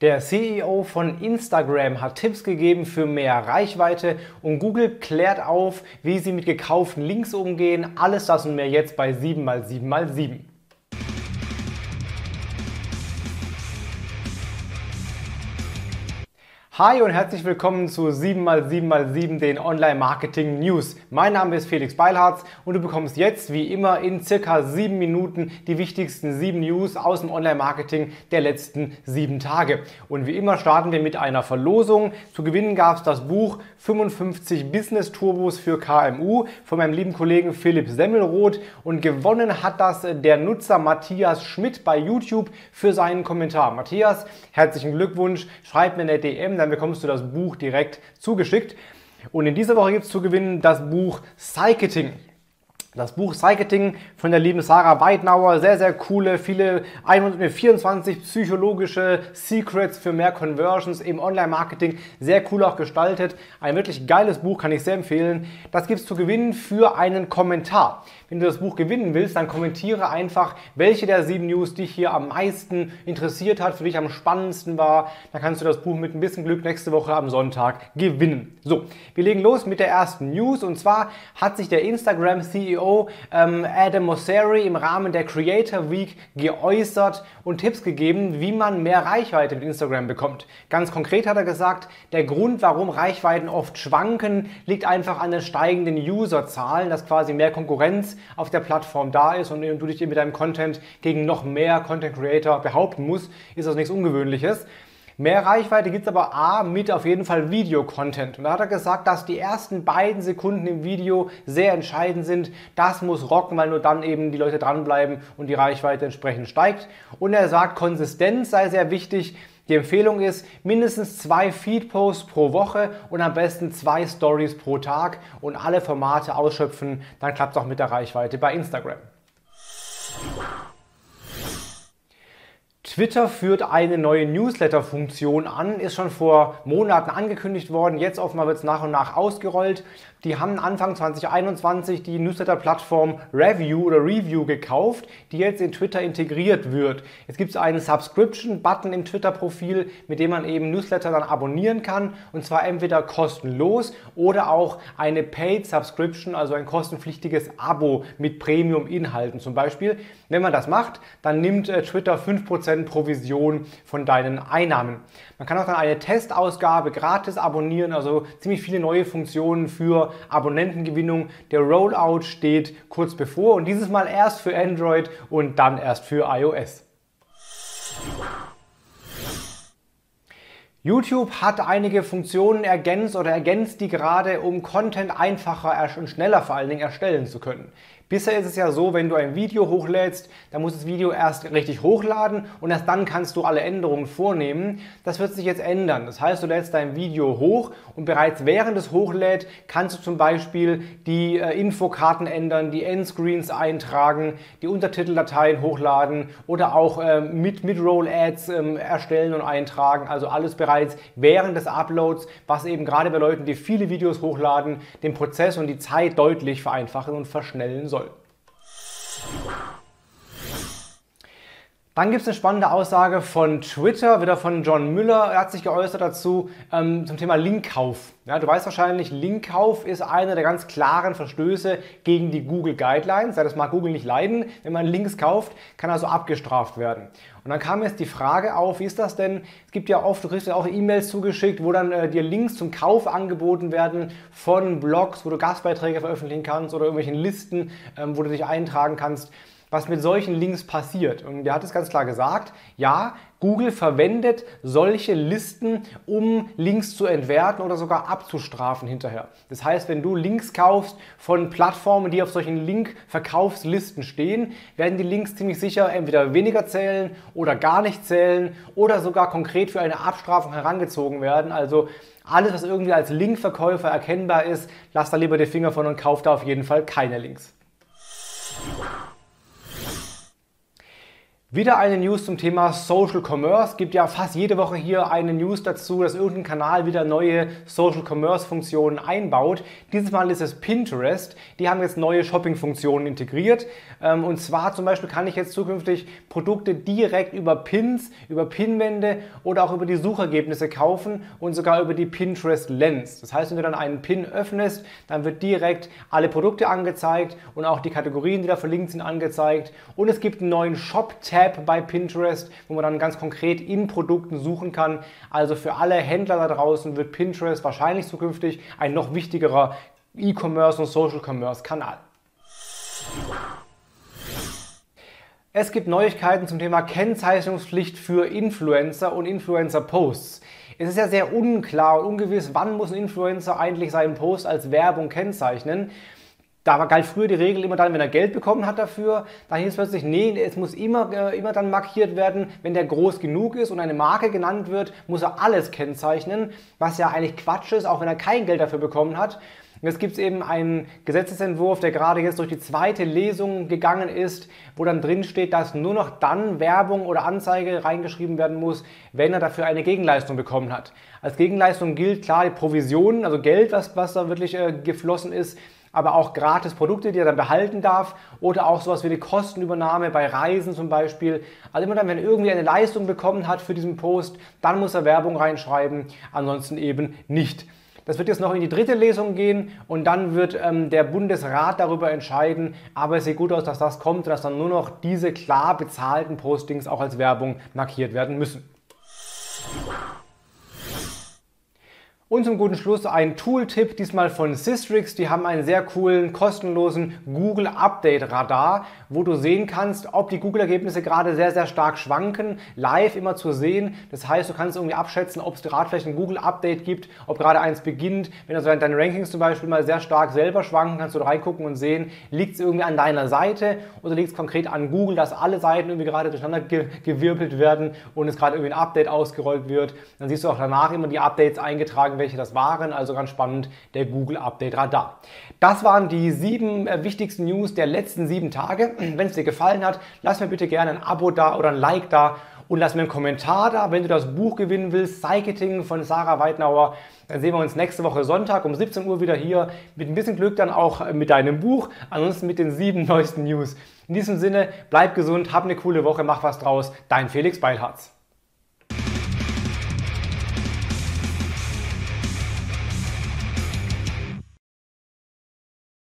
Der CEO von Instagram hat Tipps gegeben für mehr Reichweite und Google klärt auf, wie sie mit gekauften Links umgehen. Alles das und mehr jetzt bei 7x7x7. Hi und herzlich willkommen zu 7x7x7, den Online-Marketing News. Mein Name ist Felix Beilharz und du bekommst jetzt wie immer in circa sieben Minuten die wichtigsten sieben News aus dem Online-Marketing der letzten sieben Tage. Und wie immer starten wir mit einer Verlosung. Zu gewinnen gab es das Buch 55 Business Turbos für KMU von meinem lieben Kollegen Philipp Semmelroth und gewonnen hat das der Nutzer Matthias Schmidt bei YouTube für seinen Kommentar. Matthias, herzlichen Glückwunsch, schreib mir eine DM, dann bekommst du das Buch direkt zugeschickt. Und in dieser Woche gibt es zu gewinnen das Buch Psycheting. Das Buch Psycheting von der lieben Sarah Weidnauer, sehr, sehr coole, viele 124 psychologische Secrets für mehr Conversions im Online-Marketing, sehr cool auch gestaltet. Ein wirklich geiles Buch, kann ich sehr empfehlen. Das gibt es zu gewinnen für einen Kommentar. Wenn du das Buch gewinnen willst, dann kommentiere einfach, welche der sieben News dich hier am meisten interessiert hat, für dich am spannendsten war. Dann kannst du das Buch mit ein bisschen Glück nächste Woche am Sonntag gewinnen. So, wir legen los mit der ersten News und zwar hat sich der Instagram CEO ähm, Adam Mosseri im Rahmen der Creator Week geäußert und Tipps gegeben, wie man mehr Reichweite mit Instagram bekommt. Ganz konkret hat er gesagt, der Grund, warum Reichweiten oft schwanken, liegt einfach an den steigenden Userzahlen, dass quasi mehr Konkurrenz auf der Plattform da ist und du dich mit deinem Content gegen noch mehr Content Creator behaupten musst, ist das nichts Ungewöhnliches. Mehr Reichweite gibt es aber A mit auf jeden Fall Video-Content. Und da hat er gesagt, dass die ersten beiden Sekunden im Video sehr entscheidend sind. Das muss rocken, weil nur dann eben die Leute dranbleiben und die Reichweite entsprechend steigt. Und er sagt, Konsistenz sei sehr wichtig. Die Empfehlung ist mindestens zwei Feed-Posts pro Woche und am besten zwei Stories pro Tag und alle Formate ausschöpfen. Dann klappt es auch mit der Reichweite bei Instagram. Twitter führt eine neue Newsletter-Funktion an, ist schon vor Monaten angekündigt worden, jetzt offenbar wird es nach und nach ausgerollt. Die haben Anfang 2021 die Newsletter-Plattform Review oder Review gekauft, die jetzt in Twitter integriert wird. Jetzt gibt es einen Subscription-Button im Twitter-Profil, mit dem man eben Newsletter dann abonnieren kann und zwar entweder kostenlos oder auch eine Paid Subscription, also ein kostenpflichtiges Abo mit Premium-Inhalten zum Beispiel. Wenn man das macht, dann nimmt äh, Twitter 5% Provision von deinen Einnahmen. Man kann auch dann eine Testausgabe gratis abonnieren, also ziemlich viele neue Funktionen für Abonnentengewinnung. Der Rollout steht kurz bevor und dieses Mal erst für Android und dann erst für iOS. YouTube hat einige Funktionen ergänzt oder ergänzt die gerade, um Content einfacher und schneller vor allen Dingen erstellen zu können. Bisher ist es ja so, wenn du ein Video hochlädst, dann muss das Video erst richtig hochladen und erst dann kannst du alle Änderungen vornehmen. Das wird sich jetzt ändern. Das heißt, du lädst dein Video hoch und bereits während es hochlädt, kannst du zum Beispiel die äh, Infokarten ändern, die Endscreens eintragen, die Untertiteldateien hochladen oder auch äh, mit Mid-Roll-Ads äh, erstellen und eintragen. Also alles bereits während des Uploads, was eben gerade bei Leuten, die viele Videos hochladen, den Prozess und die Zeit deutlich vereinfachen und verschnellen soll. Dann gibt es eine spannende Aussage von Twitter, wieder von John Müller. Er hat sich geäußert dazu ähm, zum Thema Linkkauf. Ja, du weißt wahrscheinlich, Linkkauf ist einer der ganz klaren Verstöße gegen die Google Guidelines. Ja, das mag Google nicht leiden. Wenn man Links kauft, kann also abgestraft werden. Und dann kam jetzt die Frage auf, wie ist das denn? Es gibt ja oft, du kriegst ja auch E-Mails zugeschickt, wo dann äh, dir Links zum Kauf angeboten werden von Blogs, wo du Gastbeiträge veröffentlichen kannst oder irgendwelchen Listen, ähm, wo du dich eintragen kannst was mit solchen Links passiert. Und der hat es ganz klar gesagt, ja, Google verwendet solche Listen, um Links zu entwerten oder sogar abzustrafen hinterher. Das heißt, wenn du Links kaufst von Plattformen, die auf solchen Link-Verkaufslisten stehen, werden die Links ziemlich sicher entweder weniger zählen oder gar nicht zählen oder sogar konkret für eine Abstrafung herangezogen werden. Also alles, was irgendwie als Linkverkäufer erkennbar ist, lass da lieber die Finger von und kauf da auf jeden Fall keine Links. Wieder eine News zum Thema Social Commerce. Gibt ja fast jede Woche hier eine News dazu, dass irgendein Kanal wieder neue Social Commerce Funktionen einbaut. Dieses Mal ist es Pinterest. Die haben jetzt neue Shopping Funktionen integriert. Ähm, und zwar zum Beispiel kann ich jetzt zukünftig Produkte direkt über Pins, über Pinwände oder auch über die Suchergebnisse kaufen und sogar über die Pinterest Lens. Das heißt, wenn du dann einen Pin öffnest, dann wird direkt alle Produkte angezeigt und auch die Kategorien, die da verlinkt sind, angezeigt. Und es gibt einen neuen Shop-Tab Tab bei Pinterest, wo man dann ganz konkret in Produkten suchen kann. Also für alle Händler da draußen wird Pinterest wahrscheinlich zukünftig ein noch wichtigerer E-Commerce und Social Commerce Kanal. Es gibt Neuigkeiten zum Thema Kennzeichnungspflicht für Influencer und Influencer-Posts. Es ist ja sehr unklar und ungewiss, wann muss ein Influencer eigentlich seinen Post als Werbung kennzeichnen. Da galt früher die Regel immer dann, wenn er Geld bekommen hat dafür. Da hieß es plötzlich, nee, es muss immer, äh, immer dann markiert werden, wenn der groß genug ist und eine Marke genannt wird, muss er alles kennzeichnen, was ja eigentlich Quatsch ist, auch wenn er kein Geld dafür bekommen hat. Jetzt gibt es eben einen Gesetzesentwurf, der gerade jetzt durch die zweite Lesung gegangen ist, wo dann drin steht, dass nur noch dann Werbung oder Anzeige reingeschrieben werden muss, wenn er dafür eine Gegenleistung bekommen hat. Als Gegenleistung gilt klar die Provision, also Geld, was, was da wirklich äh, geflossen ist aber auch gratis Produkte, die er dann behalten darf oder auch sowas wie eine Kostenübernahme bei Reisen zum Beispiel. Also immer dann, wenn er irgendwie eine Leistung bekommen hat für diesen Post, dann muss er Werbung reinschreiben, ansonsten eben nicht. Das wird jetzt noch in die dritte Lesung gehen und dann wird ähm, der Bundesrat darüber entscheiden. Aber es sieht gut aus, dass das kommt, dass dann nur noch diese klar bezahlten Postings auch als Werbung markiert werden müssen. Und zum guten Schluss ein Tooltip, diesmal von Systrix. Die haben einen sehr coolen, kostenlosen Google Update Radar, wo du sehen kannst, ob die Google-Ergebnisse gerade sehr, sehr stark schwanken, live immer zu sehen. Das heißt, du kannst irgendwie abschätzen, ob es gerade vielleicht ein Google Update gibt, ob gerade eins beginnt. Wenn also deine Rankings zum Beispiel mal sehr stark selber schwanken, kannst du reingucken und sehen, liegt es irgendwie an deiner Seite oder liegt es konkret an Google, dass alle Seiten irgendwie gerade durcheinander ge gewirbelt werden und es gerade irgendwie ein Update ausgerollt wird. Dann siehst du auch danach immer die Updates eingetragen welche das waren. Also ganz spannend, der Google Update Radar. Das waren die sieben äh, wichtigsten News der letzten sieben Tage. Wenn es dir gefallen hat, lass mir bitte gerne ein Abo da oder ein Like da und lass mir einen Kommentar da, wenn du das Buch gewinnen willst, Psycheting von Sarah Weidnauer. Dann sehen wir uns nächste Woche Sonntag um 17 Uhr wieder hier. Mit ein bisschen Glück dann auch äh, mit deinem Buch, ansonsten mit den sieben neuesten News. In diesem Sinne, bleib gesund, hab eine coole Woche, mach was draus. Dein Felix Beilharz.